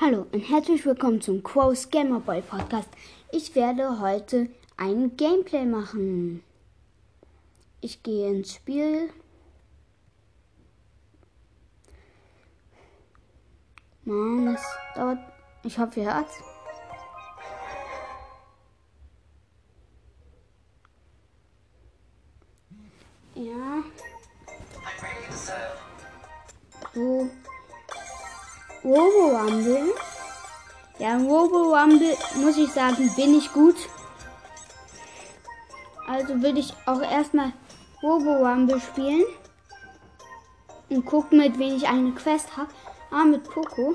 Hallo und herzlich willkommen zum Quos Gamerboy Podcast. Ich werde heute ein Gameplay machen. Ich gehe ins Spiel. Mann, es dauert. Ich hoffe, ihr hört's. Ja. So. Robo Rumble. Ja, Robo Rumble muss ich sagen, bin ich gut. Also will ich auch erstmal Robo Rumble spielen. Und gucken, mit wem ich eine Quest habe. Ah, mit Poco.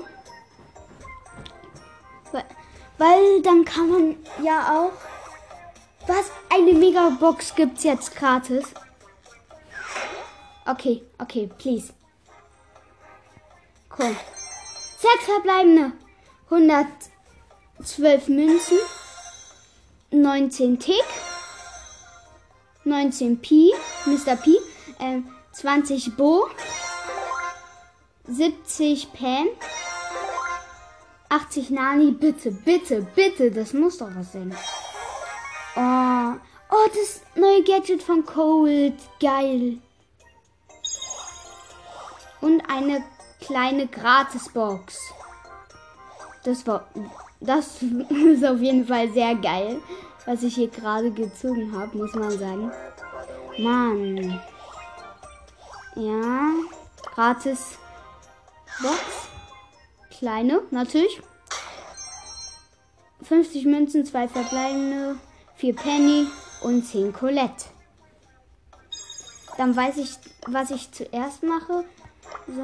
Weil, weil dann kann man ja auch. Was? Eine Megabox gibt's jetzt gratis. Okay, okay, please. Cool. Sechs verbleibende. 112 Münzen. 19 Tick. 19 Pi. Mr. P. Äh, 20 Bo. 70 Pam. 80 Nani. Bitte, bitte, bitte. Das muss doch was sein. Oh. Oh, das neue Gadget von Cold. Geil. Und eine kleine Gratisbox. Das war. Das ist auf jeden Fall sehr geil, was ich hier gerade gezogen habe, muss man sagen. Mann. Ja. Gratis Box. Kleine, natürlich. 50 Münzen, 2 verbleibende, 4 Penny und 10 Colette. Dann weiß ich, was ich zuerst mache. So.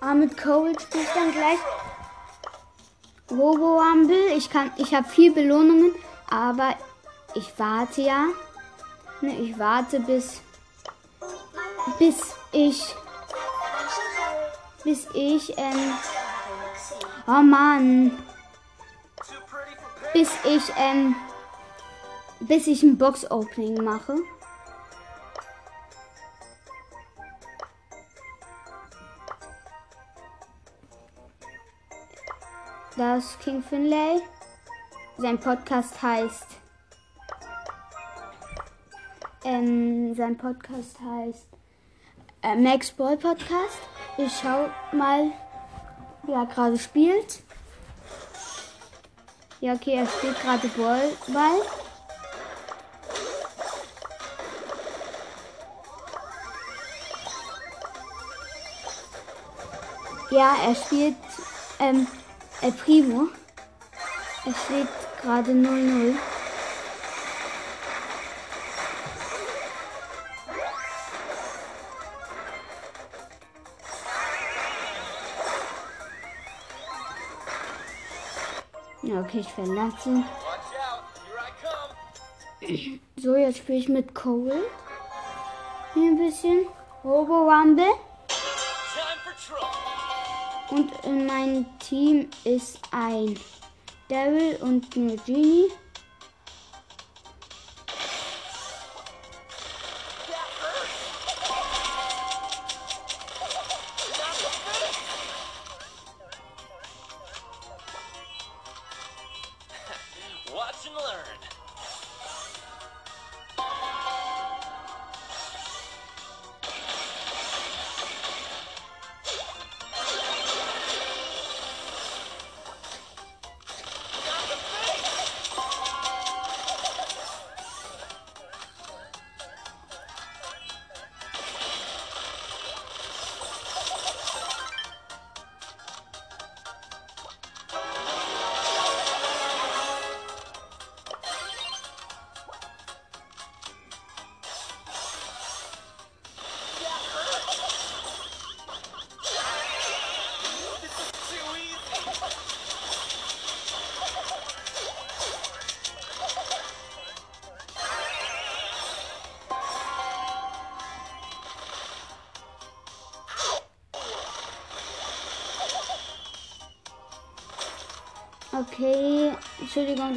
Ah, mit Cold spiele ich dann gleich Robo Rumble. Ich kann, ich habe viel Belohnungen, aber ich warte ja. Ne, ich warte bis, bis ich, bis ich, ähm, oh Mann, bis ich, ähm, bis ich ein Box Opening mache. Das King Finlay. Sein Podcast heißt. Ähm, sein Podcast heißt äh, Max Ball Podcast. Ich schau mal, wie er gerade spielt. Ja, okay, er spielt gerade Ball. Ball. Ja, er spielt ähm, El Primo. Es steht gerade 0-0. Ja, okay, ich verlasse. So, jetzt spiele ich mit Cole. Hier ein bisschen. Robo Rumble. Und in meinem Team ist ein Daryl und eine Genie.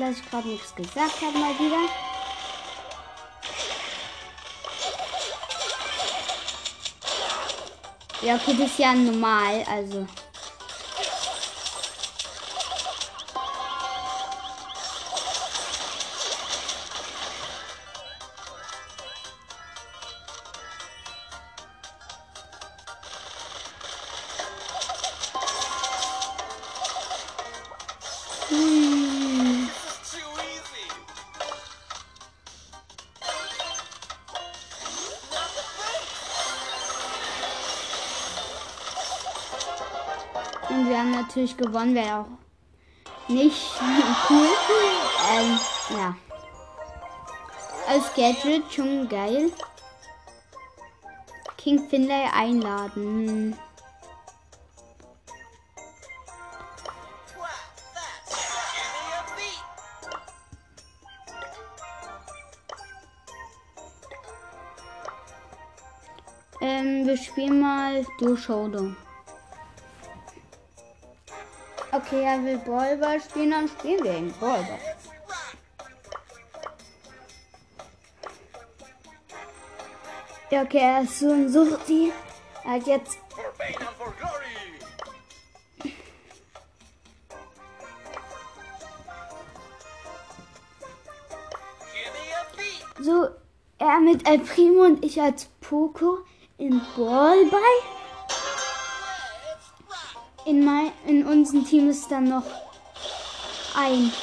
Dass ich gerade nichts gesagt habe mal wieder. Ja, okay, das ist ja normal, also. Hm. Natürlich gewonnen, wäre auch nicht cool. Ähm, ja. Als Gadget schon geil. King Finlay einladen. Ähm, wir spielen mal Du Showdown. Okay, er will Ballball spielen, dann spielen wir ihn Ballball. Ja, okay, er ist so ein Suchti. Er hat jetzt so, er mit El Primo und ich als Poco in Ballball. In, mein, in unserem Team ist dann noch ein.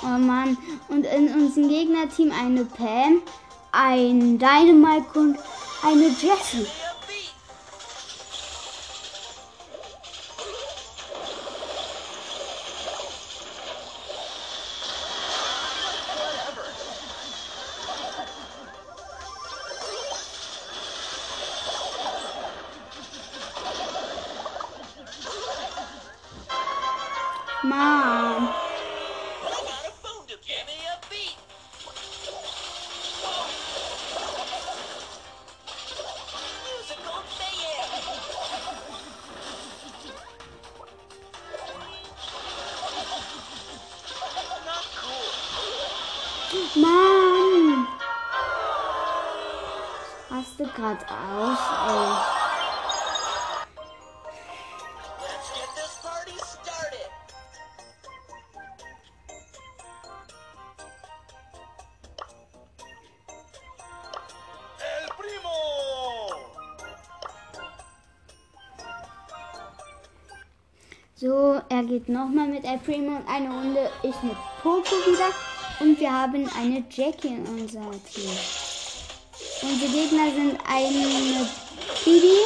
Oh Mann. Und in unserem Gegnerteam eine Pam, ein Dynamite und eine Jessie. El primo. So, er geht nochmal mit El Primo und eine Runde. Ich mit Poco wieder. Und wir haben eine Jackie in unser Team. Unsere Gegner sind eine Bibi.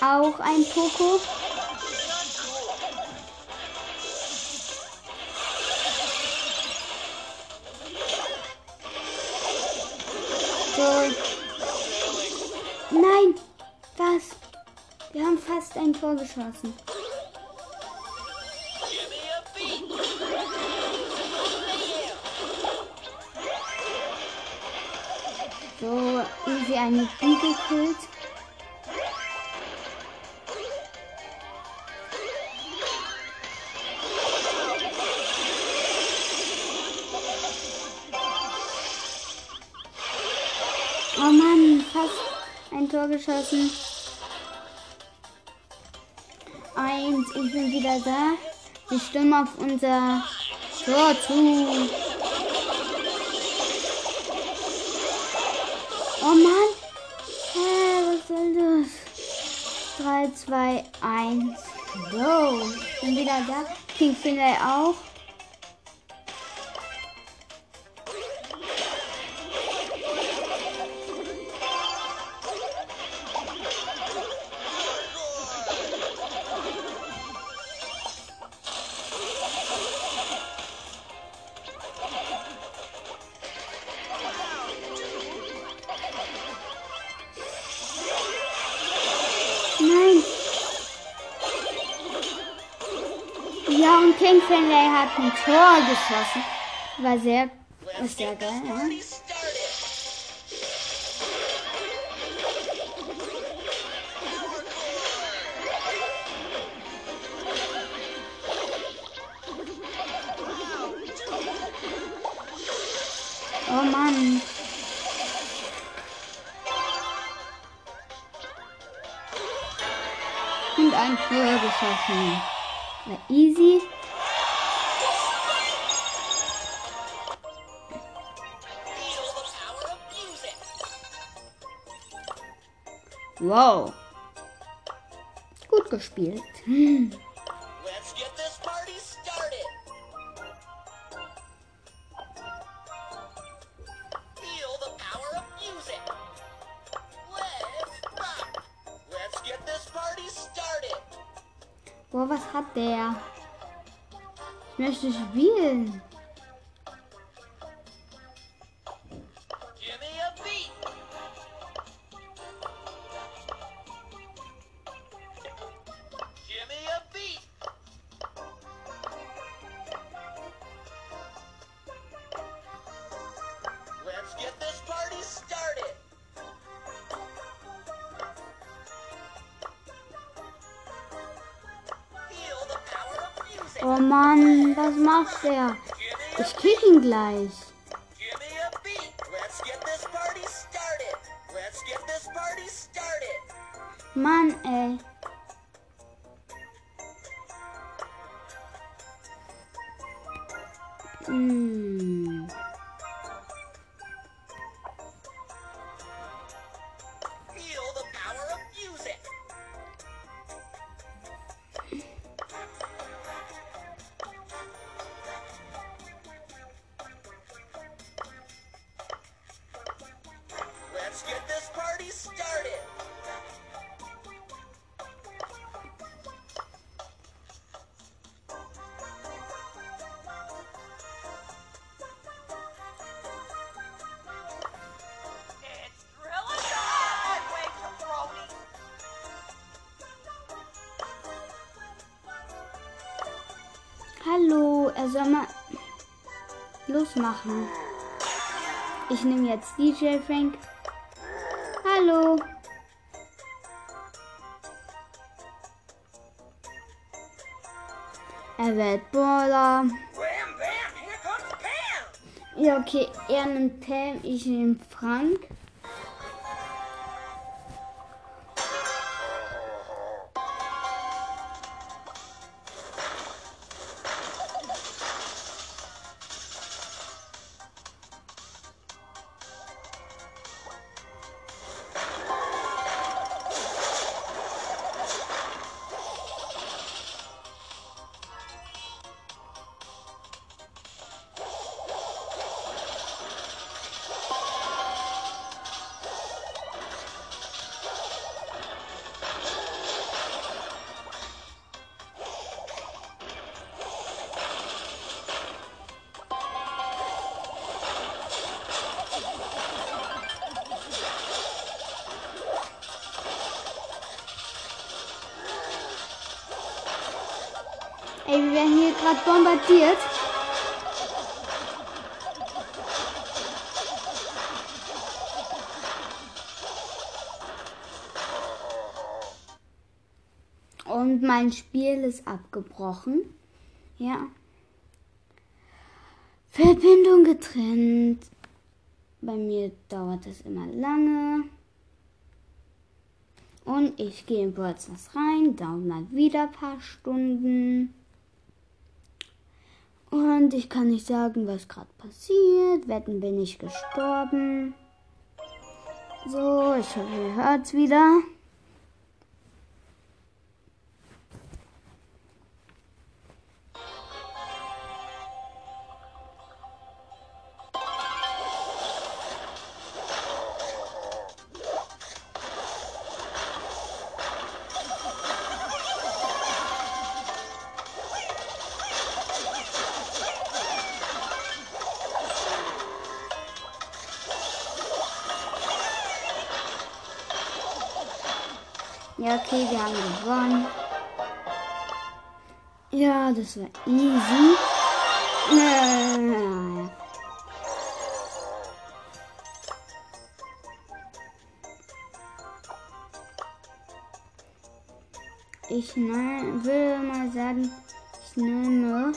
Auch ein Poco. So. Nein! Was? Wir haben fast ein Tor geschossen. Eine Bi gekillt. Oh Mann, fast ein Tor geschossen. Eins, ich bin wieder da. Wir stürmen auf unser Tor zu. Oh Mann. 3, 2, 1. Go. Bin wieder da. King Finlay auch. Geschossen. War sehr, ist sehr geil. Ja? Oh Mann. Und ein Tor geschossen. War easy. Get this party started. Boah, was hat der? Ich möchte spielen. paz. Er soll mal losmachen. Ich nehme jetzt DJ Frank. Hallo. Er wird Baller. Ja, okay, er nimmt Pam, ich nehme Frank. Bombardiert. Und mein Spiel ist abgebrochen. Ja. Verbindung getrennt. Bei mir dauert es immer lange. Und ich gehe in WordStars rein, dauert mal wieder ein paar Stunden. Und ich kann nicht sagen, was gerade passiert. Wetten bin ich gestorben. So, ich hoffe, ihr hört's wieder. Ja, das war easy. Äh, Ich will mal sagen, ich nehme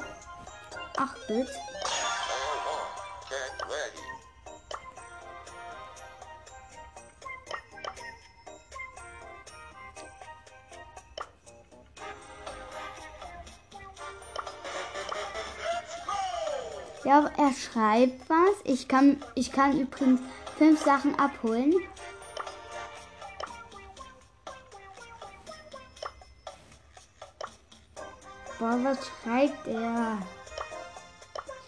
8-Bit. Get Ja, er schreibt was. Ich kann, ich kann übrigens fünf Sachen abholen. Boah, was schreibt er?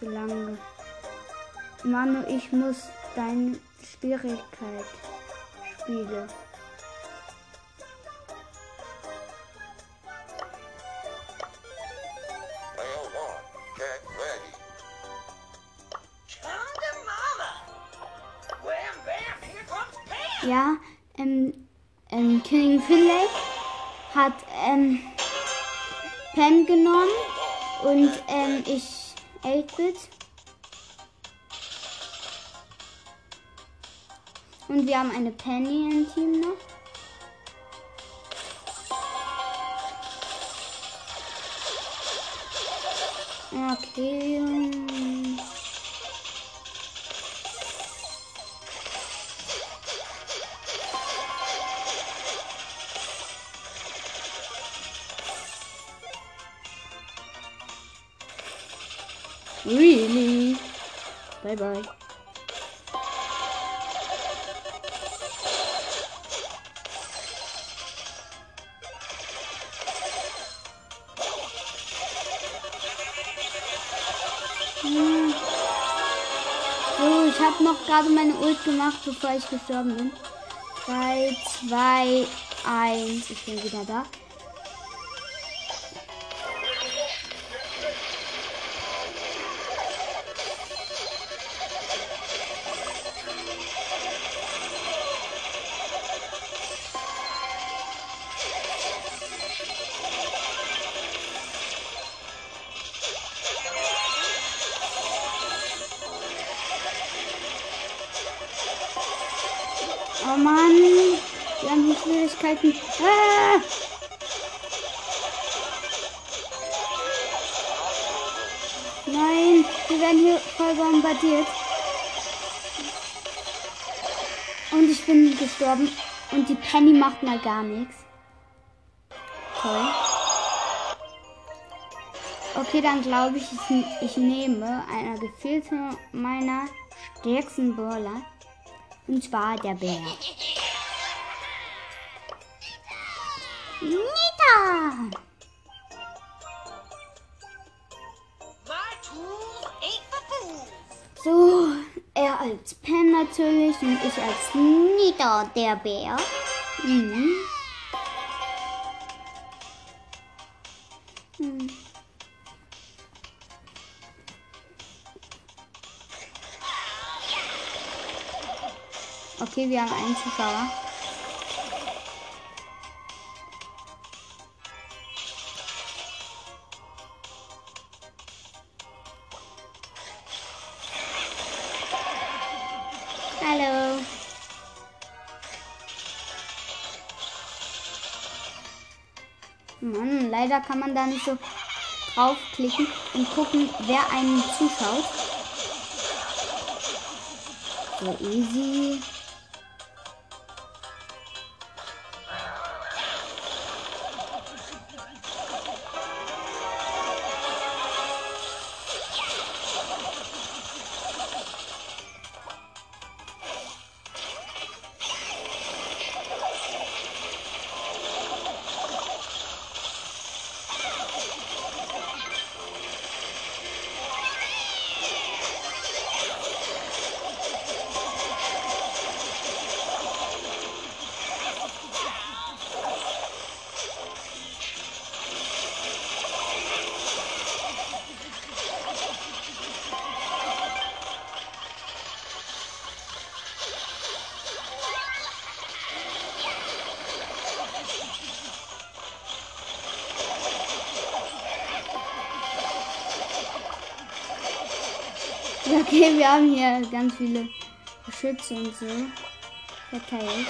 So lange. Manu, ich muss deine Schwierigkeit spielen. Ja, ähm, ähm, King Finlay hat ähm, Pam genommen und ähm, ich 8-Bit. Und wir haben eine Penny im Team noch. Bye bye. Hm. So, ich habe noch gerade meine Ult gemacht, bevor ich gestorben bin. 3, 2, 1. Ich bin wieder da. Nein, wir werden hier voll bombardiert. Und ich bin gestorben. Und die Penny macht mal gar nichts. Toll. Okay, dann glaube ich, ich, ich nehme einer gefehlte meiner stärksten Brawler. Und zwar der Bär. Nita! So, er als Pen natürlich und ich als Nita, der Bär. Mhm. Hm. Okay, wir haben einen Zuschauer. Leider kann man da nicht so draufklicken und gucken, wer einen zuschaut. So easy. Okay, wir haben hier ganz viele Geschütze und so verteilt.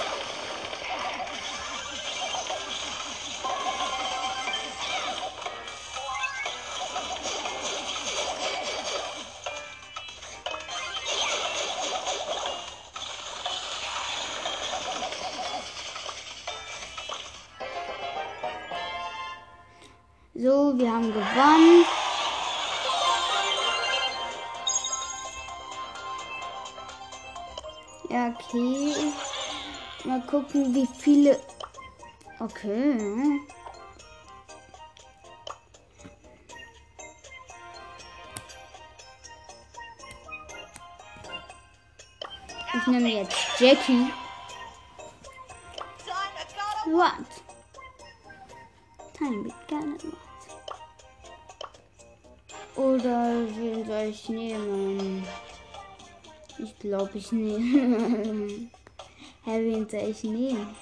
Gucken, wie viele. Okay. Ich nehme jetzt Jackie. What? Time begann what? Oder wen soll ich nehmen? Ich glaube, ich nehme. Hä, wen soll ich nehmen?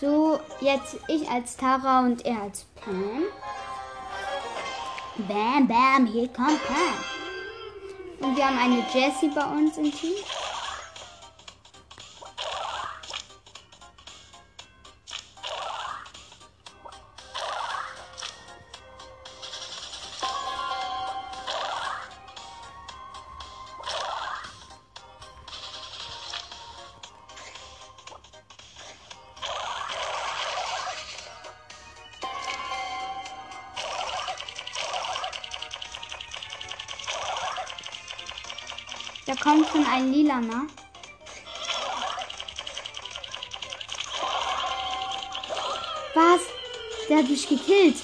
So, jetzt ich als Tara und er als Pam. Bam, bam, hier kommt Pam. Und wir haben eine Jessie bei uns im Team. Kommt schon ein Lilaner. Was? Der hat mich gekillt.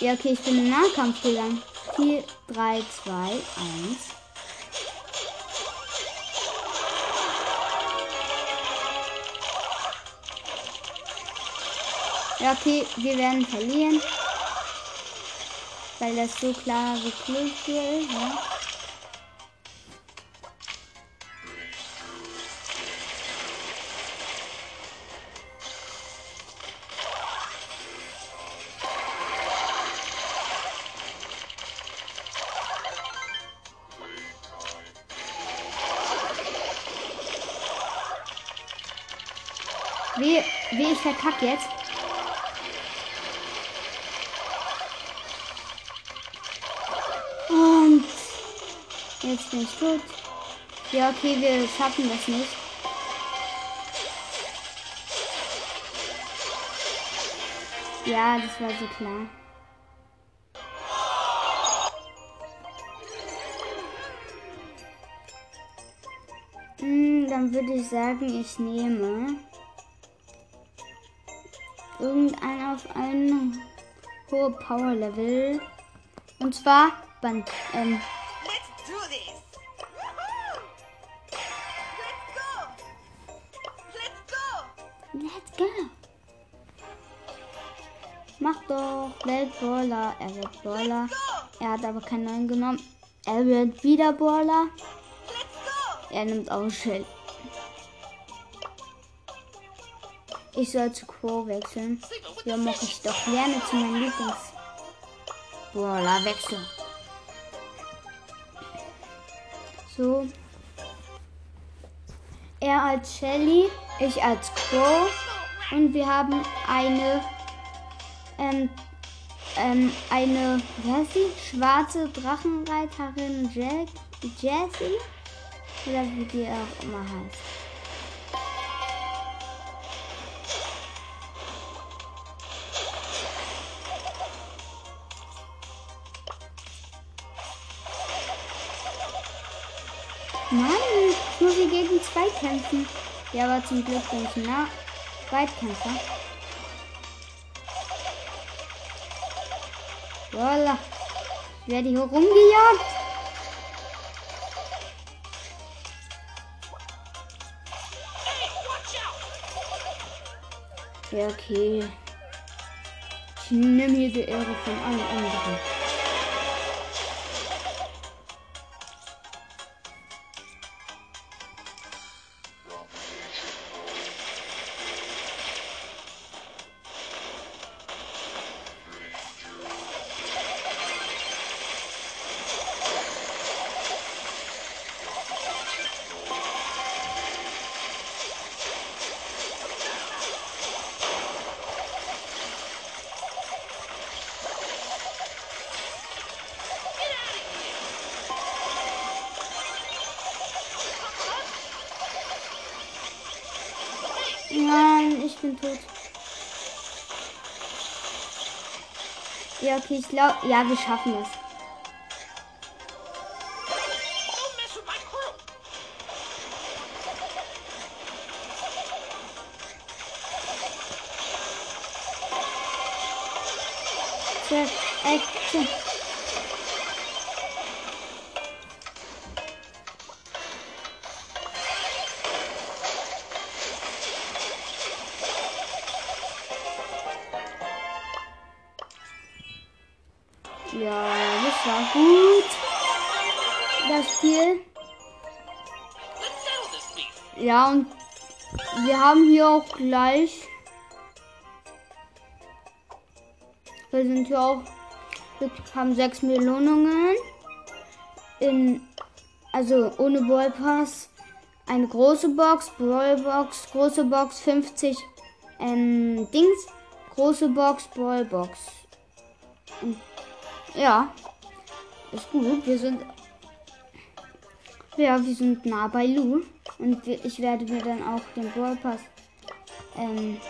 Ja, okay, ich bin im Nahkampf gegangen. 4, 3, 2, 1. Ja, okay, wir werden verlieren. Weil das so klar gekillt hier ist, ja. Verkack jetzt. Und jetzt bin ich tot. Ja, okay, wir schaffen das nicht. Ja, das war so klar. Hm, dann würde ich sagen, ich nehme irgendein auf ein hohe Power Level. Und zwar Band, ähm, Let's go. Mach doch, Weltballer. Er wird Baller. Er hat aber keinen neuen genommen. Er wird wieder Baller. Let's go. Er nimmt auch Schild. Ich soll zu Quo wechseln. Ja, mach ich doch gerne zu meinem Lieblings. Brawler wechseln. So. Er als Shelly, ich als Quo. Und wir haben eine, ähm, ähm, eine, wie heißt sie? Schwarze Drachenreiterin Jack, Jessie. Oder wie die auch immer heißt. Kämpfen. Ja, aber zum Glück bin ich nah Weitkämpfer. Voila. Ich werde hier rumgejagt. Ja, okay. Ich nehme hier die Ehre von allen anderen. Ich glaube, ja, wir schaffen es. Gleich. Wir sind hier auch. Wir haben sechs Belohnungen. In, also ohne Brawl Pass. Eine große Box, Brawl Box, große Box, 50 ähm, Dings. Große Box, Brawl Box. Und, ja, ist gut. Wir sind ja, wir sind nah bei Lu. Und ich werde mir dann auch den Brawl Pass ähm,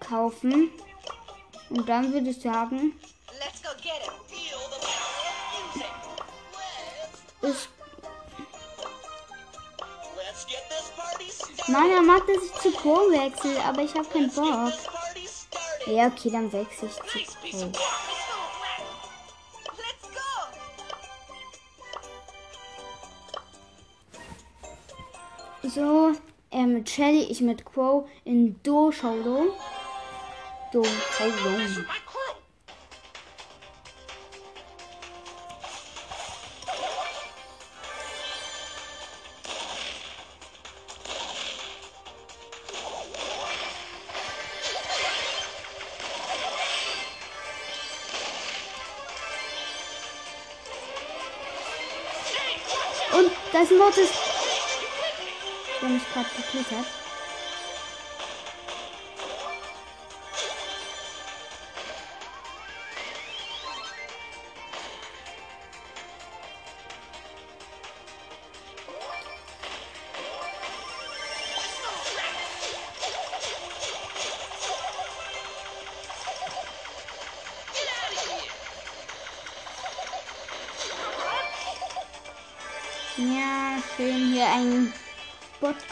kaufen. Und dann würde ich sagen, started. Nein, er mag, dass ich zu Pro wechsle, aber ich habe keinen Bock. Ja, okay, dann wechsle ich zu Pro. So, er mit Shelly, ich mit Crow in Do Showdown. Do Showdown. Und das ist. Gerade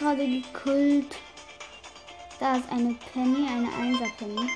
gerade gekillt. Da ist eine Penny, eine Einser Penny.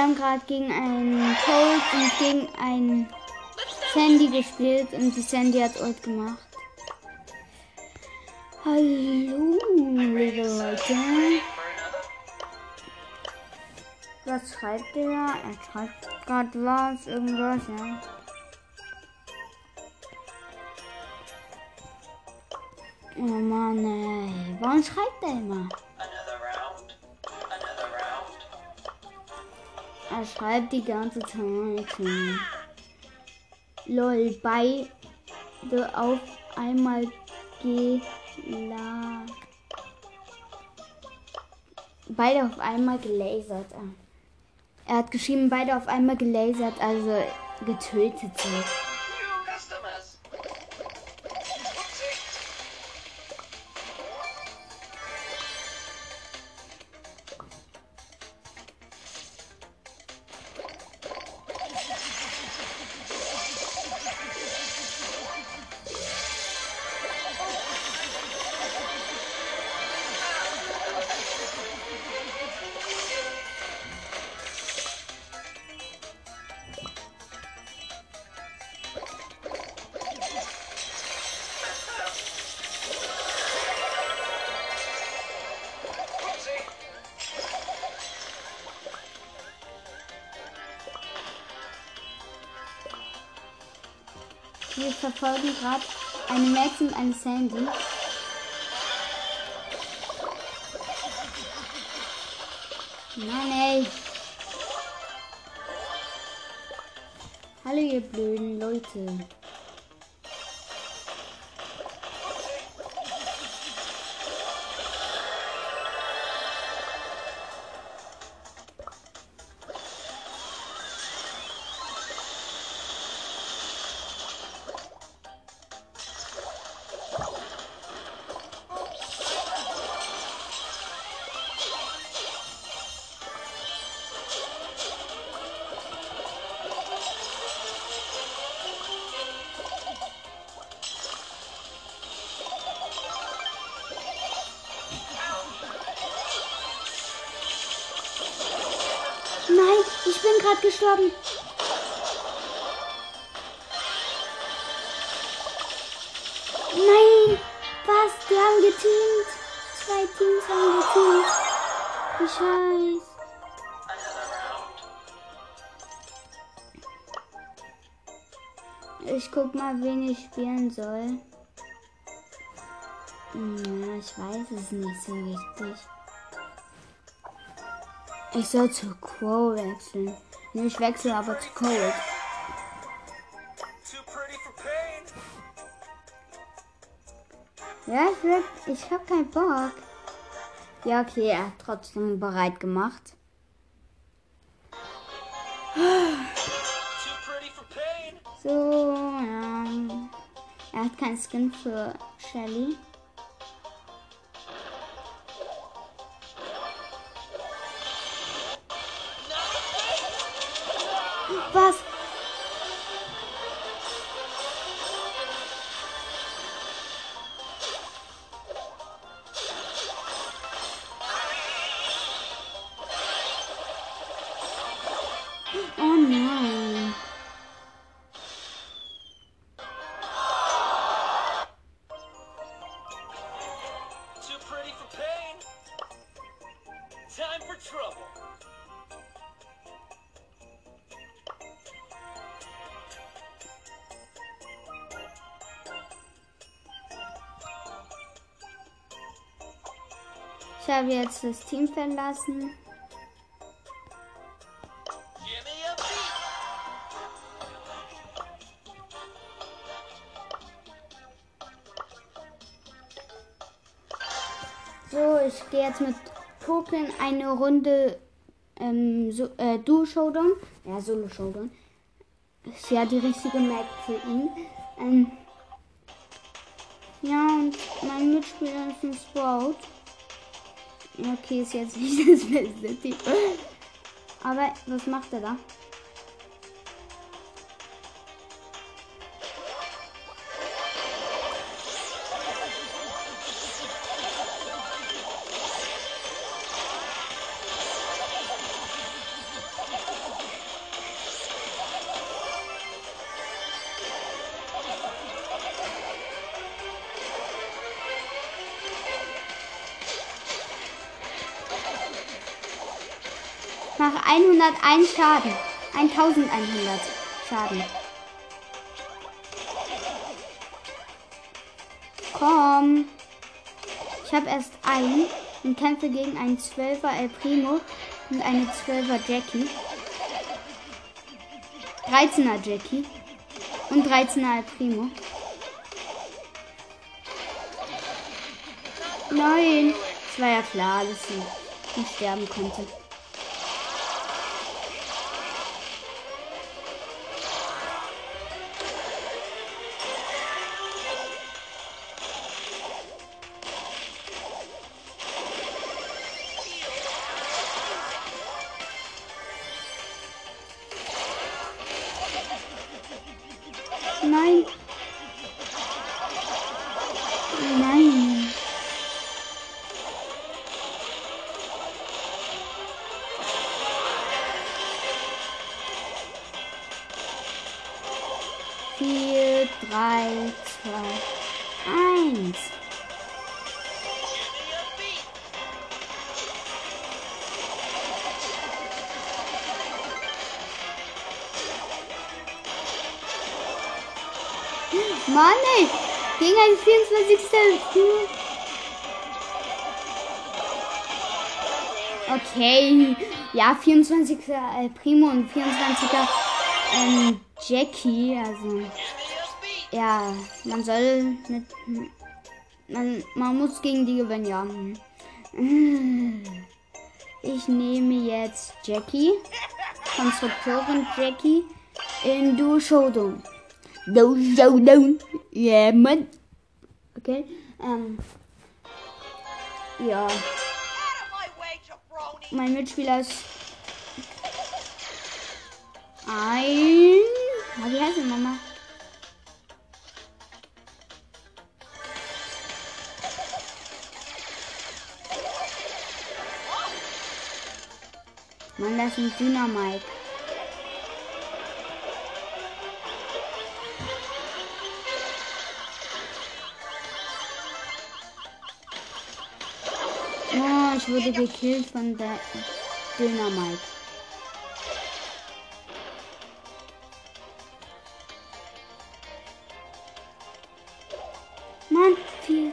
Wir haben gerade gegen einen Colt und gegen einen Sandy gespielt und die Sandy hat Ult gemacht. Hallo, liebe Leute. Was schreibt er? Er schreibt gerade was, irgendwas, ja. Schreibt die ganze Zeit. Lol, beide auf einmal gela. Beide auf einmal gelasert. Er hat geschrieben, beide auf einmal gelasert, also getötet sind. Verfolgen gerade eine Max und eine Sandy. Mann, ey. Hallo, ihr blöden Leute. Nein, was? Die haben geteamt. Zwei Teams haben geteamt. Wie scheiß. Ich guck mal, wen ich spielen soll. Hm, Ja, ich weiß es nicht so richtig. Ich soll zu Crow wechseln. Nee, ich wechsle aber zu Cold. Ja, ich, will, ich hab keinen Bock. Ja, okay, er hat trotzdem bereit gemacht. So, ja. Er hat keinen Skin für Shelly. Ich habe jetzt das Team verlassen. So, ich gehe jetzt mit Pokémon eine Runde ähm, so, äh, Duo Showdown. Ja, Solo Showdown. Ist ja die richtige Map für ihn. Ähm, ja, und mein Mitspieler ist ein Sprout. Okay, ist jetzt nicht das beste Team. Aber was macht er da? 101 Schaden. 1100 Schaden. Komm. Ich habe erst einen und kämpfe gegen einen 12er El Primo und eine 12er Jackie. 13er Jackie und 13er El Primo. Nein. Es war ja klar, dass sie nicht sterben konnte. Nein. Gegen ein 24. Okay. Ja, 24. El Primo und 24er ähm, Jackie. Also, ja, man soll mit. Man, man muss gegen die gewinnen, ja. Ich nehme jetzt Jackie. Konstrukteurin Jackie in Du Showdown. Du Showdown. Yeah, man. Okay. Ähm. Ja, mein Mitspieler ist ein. Wie heißt er Mama? Mann, das ist ein Dynamite. Wurde gekillt von der Dynamite. Mann, viel.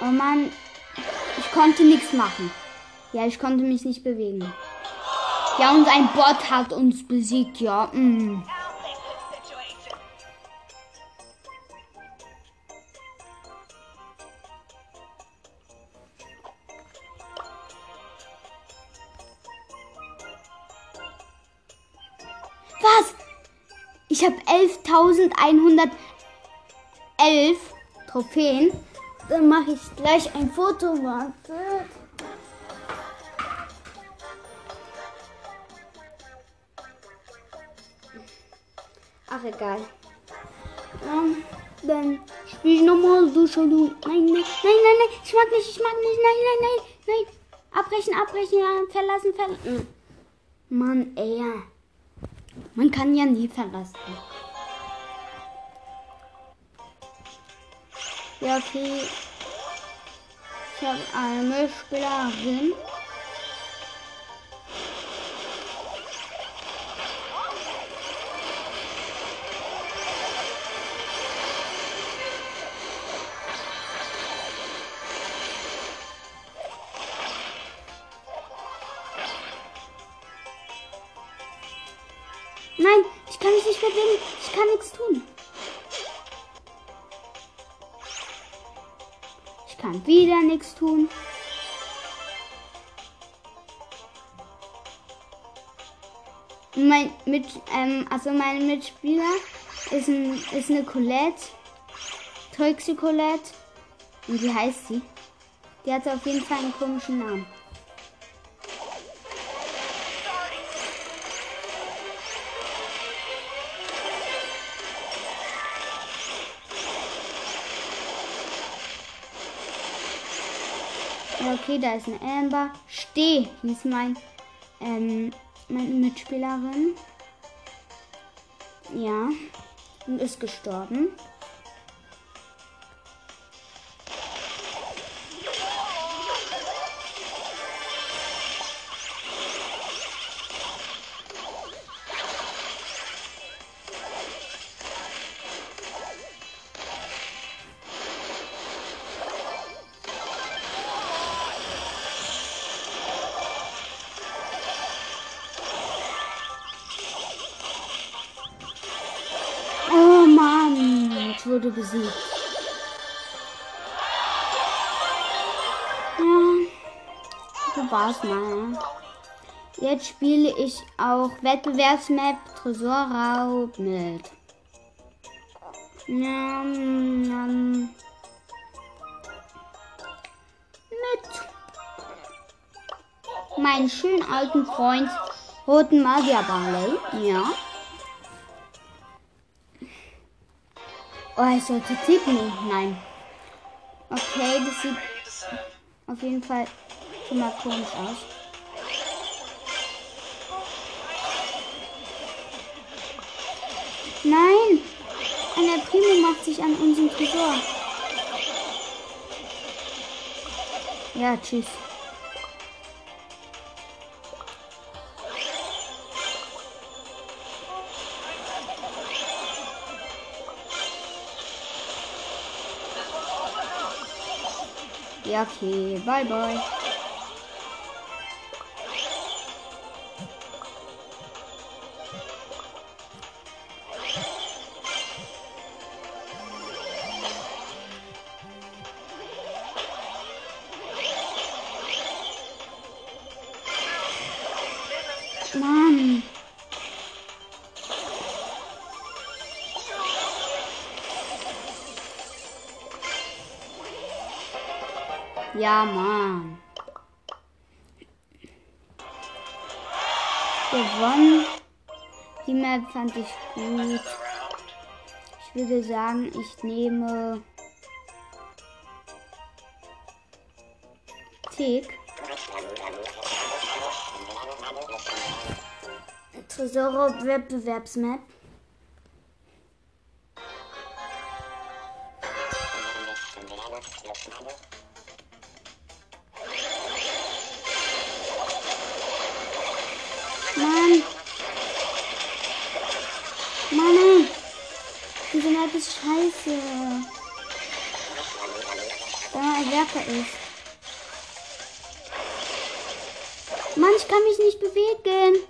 Oh Mann, ich konnte nichts machen. Ja, ich konnte mich nicht bewegen. Ja, und ein Bot hat uns besiegt, ja. Mm. Was? Ich habe 11.111 Trophäen. Dann mache ich gleich ein Foto. Warte. Egal. Ähm, dann spiele ich nochmal du schon. Nein, nein, nein, nein, nein. Ich mag nicht, ich mag nicht. Nein, nein, nein, nein. Abbrechen, abbrechen, ja, verlassen, verlassen. Mann, ey. Man kann ja nie verlassen. Ja, okay. Ich habe eine Spielerin. Mein mit ähm, also mein Mitspieler ist ein ist eine Colette. Toxi Colette. Und wie heißt sie? Die hat auf jeden Fall einen komischen Namen. Okay, da ist eine Amber. Steh, hieß mein, ähm, meine Mitspielerin. Ja. Und ist gestorben. Besiegt. Ja, so war's mal. Jetzt spiele ich auch Wettbewerbsmap Tresorraub mit. Ja, ähm, mit meinen schönen alten Freund Roten Magier Barley. Ja. Oh, ich sollte tippen. Nein. Okay, das sieht auf jeden Fall schon mal komisch aus. Nein! Ein El Primo macht sich an unseren Tresor. Ja, tschüss. Ja, okay. Bye, bye. Ja, Mann. Gewonnen. Die Map fand ich gut. Ich würde sagen, ich nehme Tick. Tresoro Wettbewerbsmap. Kann mich nicht bewegen.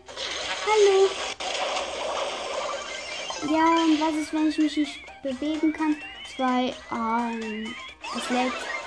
Hallo. Ja, und was ist, wenn ich mich nicht bewegen kann? Zwei Arme. Es lädt.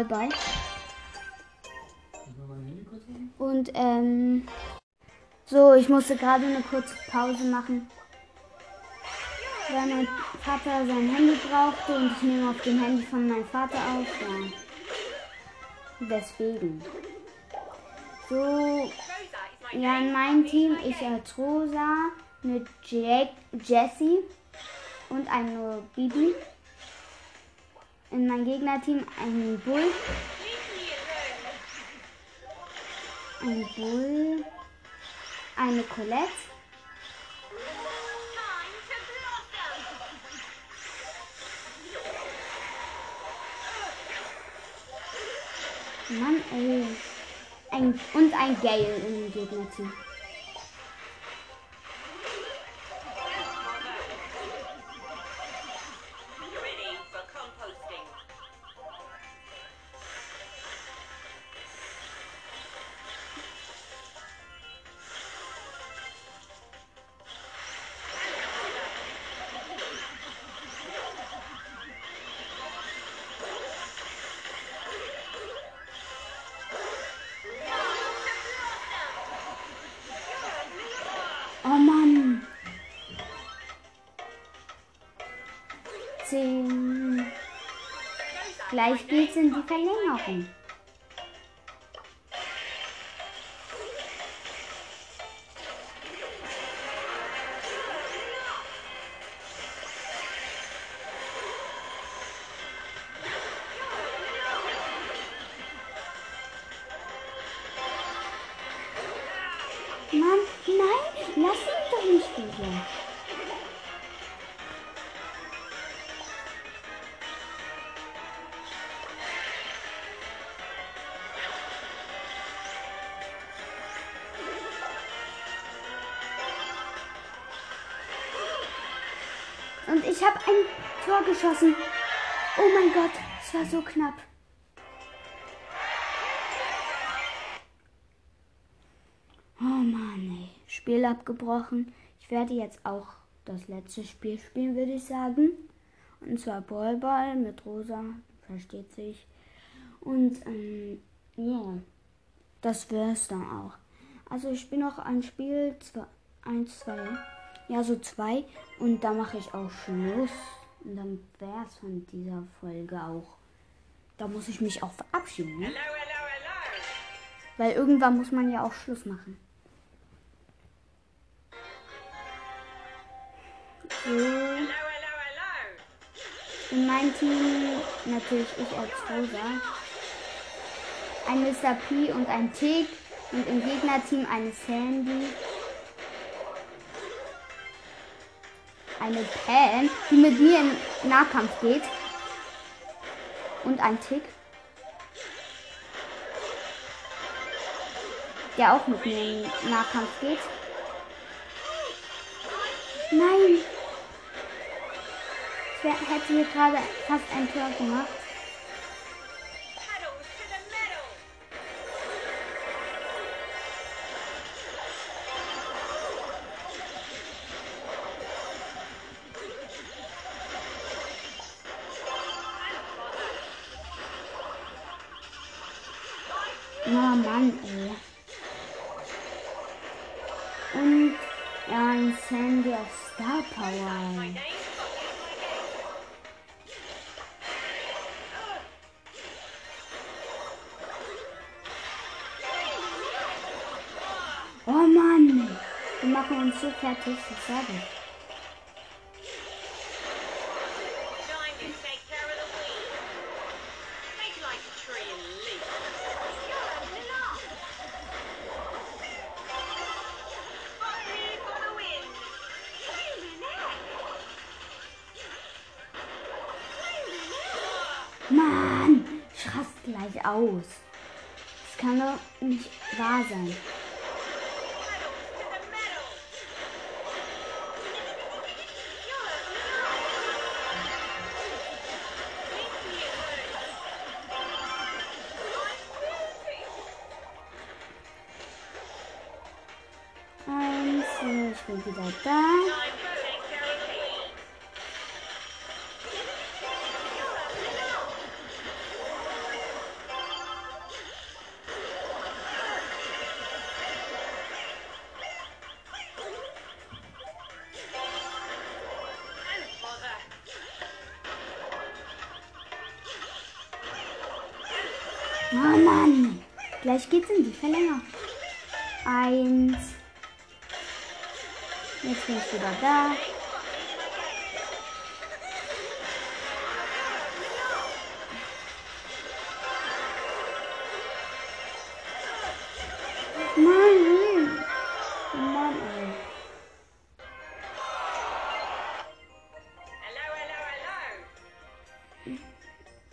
Im Ballball. Und ähm, so, ich musste gerade eine kurze Pause machen, weil mein Vater sein Handy brauchte und ich nehme auf dem Handy von meinem Vater auf. Ja. Deswegen. So, ja, in meinem Team ich als Rosa mit Jack, Jessie und eine Bibi. In meinem Gegnerteam ein Bull, ein Bull, eine Colette. Mann, ey. Ein, und ein Gale im Gegnerteam. Gleich geht's in die Verlängerung. Geschossen. Oh mein Gott, es war so knapp. Oh Mann, ey. Spiel abgebrochen. Ich werde jetzt auch das letzte Spiel spielen, würde ich sagen. Und zwar Ballball mit Rosa, versteht sich. Und ähm, Ja, das wär's dann auch. Also ich bin noch ein Spiel, zwei, eins, zwei, ja so zwei und da mache ich auch Schluss. Und dann wär's von dieser Folge auch. Da muss ich mich auch verabschieden, ne? Hello, hello, hello. Weil irgendwann muss man ja auch Schluss machen. So, in meinem Team natürlich ich als Rosa. Ein Mr. P und ein Tick. Und im Gegnerteam eine Sandy. Eine Pan, die mit mir in Nahkampf geht. Und ein Tick. Der auch mit mir in Nahkampf geht. Nein! Ich hätte hier gerade fast ein Tor gemacht. For the win. Mann! Ich raste gleich aus. Das kann doch nicht wahr sein. Verlängerung. Eins. Jetzt bin ich wieder da. Mann, ey.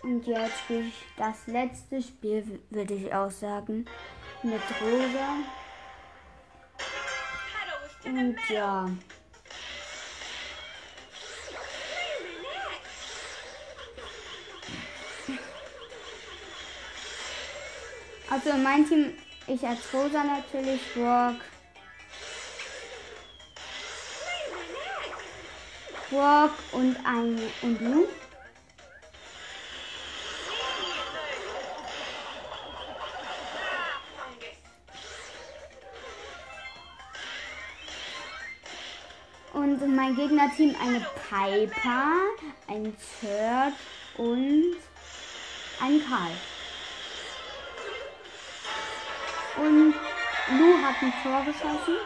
Und jetzt spiele ich das letzte Spiel, würde ich auch sagen, mit Rosa. Und ja. Also in meinem Team, ich als Rosa natürlich, Brock. Brock und ein und Lu. Und in meinem Gegnerteam eine Piper, ein Third und ein Karl. Und Lu hat ein Tor geschossen.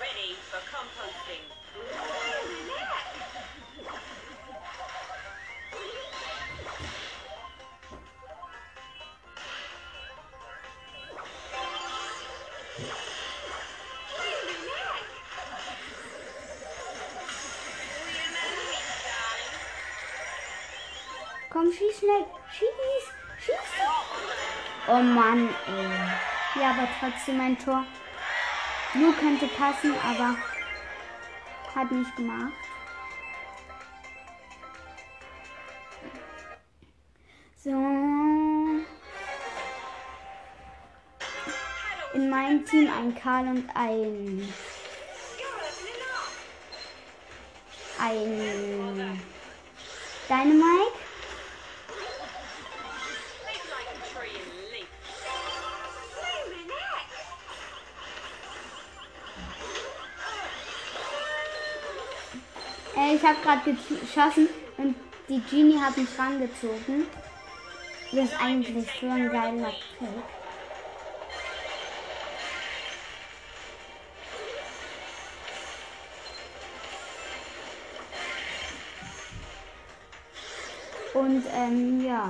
Ready for composting. Schieß schnell. Schieß. Schieß. Oh Mann, ey. Ja, aber trotzdem ein Tor. Lu könnte passen, aber hat nicht gemacht. So. in meinem Team ein Karl und ein. Ein. Dynamite. Ich habe gerade geschossen und die Genie hat mich rangezogen. Das ist eigentlich so ein geiler Trick. Und ähm, ja.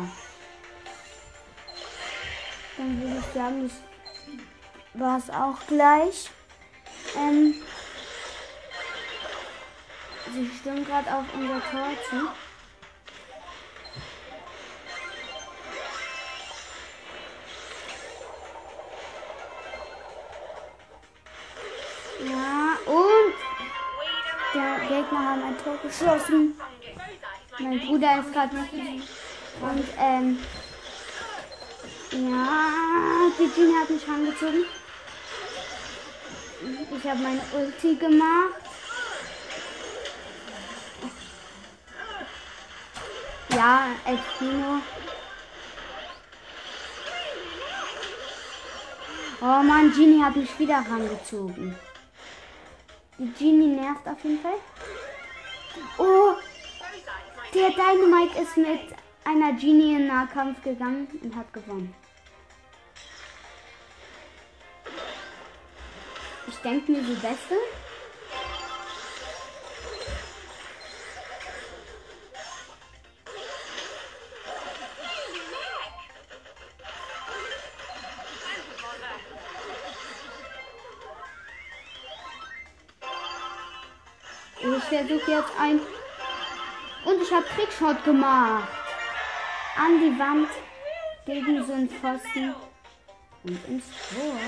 Dann würde ich sagen, das war es auch gleich. Ähm, Sie stürmen gerade auf unser Tor zu. Ja, und der Gegner haben ein Tor geschossen. Mein Bruder ist gerade noch. Und, ähm. Ja, die Genie hat mich rangezogen. Ich habe meine Ulti gemacht. Ja, El Primo. Oh Mann, Genie hat mich wieder rangezogen. Die Genie nervt auf jeden Fall. Oh, der Dynamite ist mit einer Genie in Nahkampf gegangen und hat gewonnen. Ich denke mir die beste. Ich versuche jetzt ein. Und ich habe Trickshot gemacht. An die Wand. Gegen so einen Pfosten. Und ins Tor.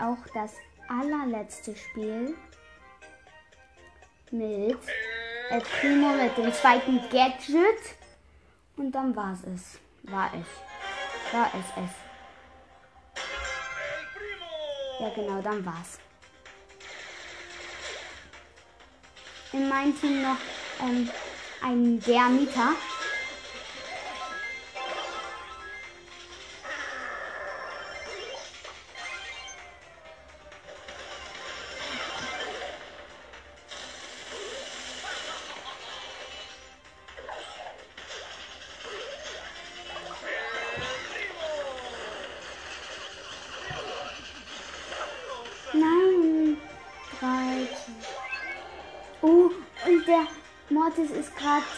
Auch das allerletzte Spiel mit El Primo mit dem zweiten Gadget. Und dann war es es. War es. War es es. Ja genau, dann war's. In meinem Team noch ähm, ein Dermita.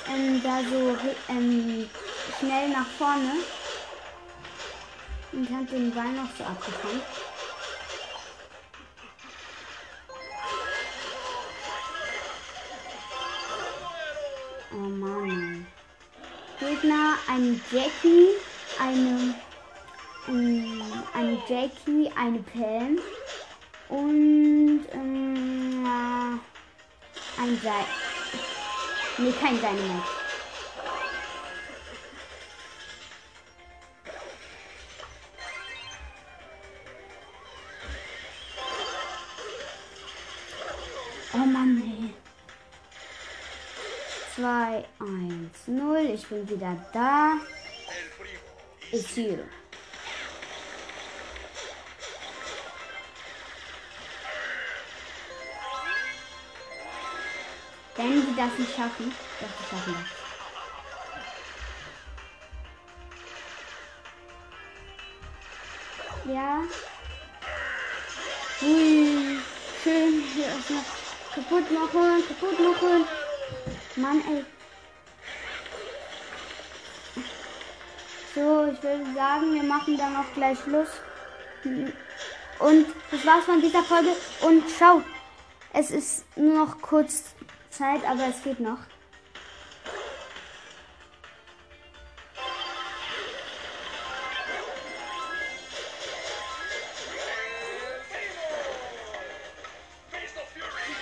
Ähm, da so ähm, schnell nach vorne. Und hat den Ball noch so abgefangen. Oh Mann. Gegner, ein Jackie, eine, ähm, eine Jackie, eine Pam und ähm, äh, ein Sei. Nee, kein Dynamite. Oh Mann, ey. 2, 1, 0. Ich bin wieder da. Ist hier. Wenn sie das nicht schaffen, doch, sie schaffen das. Ja. Ui, schön hier noch kaputt machen, kaputt machen. Mann, ey. So, ich würde sagen, wir machen dann auch gleich Schluss. Und das war's von dieser Folge. Und schau, es ist nur noch kurz Zeit, aber es geht noch.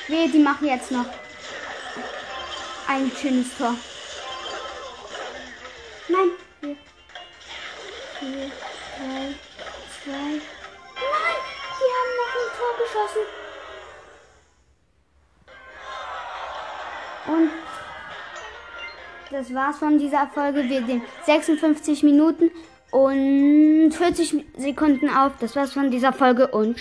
Wehe, die machen jetzt noch ein schönes Tor. Nein, hier. Vier, drei, zwei. Nein, die haben noch ein Tor geschossen. Das war's von dieser Folge. Wir sehen 56 Minuten und 40 Sekunden auf. Das war's von dieser Folge und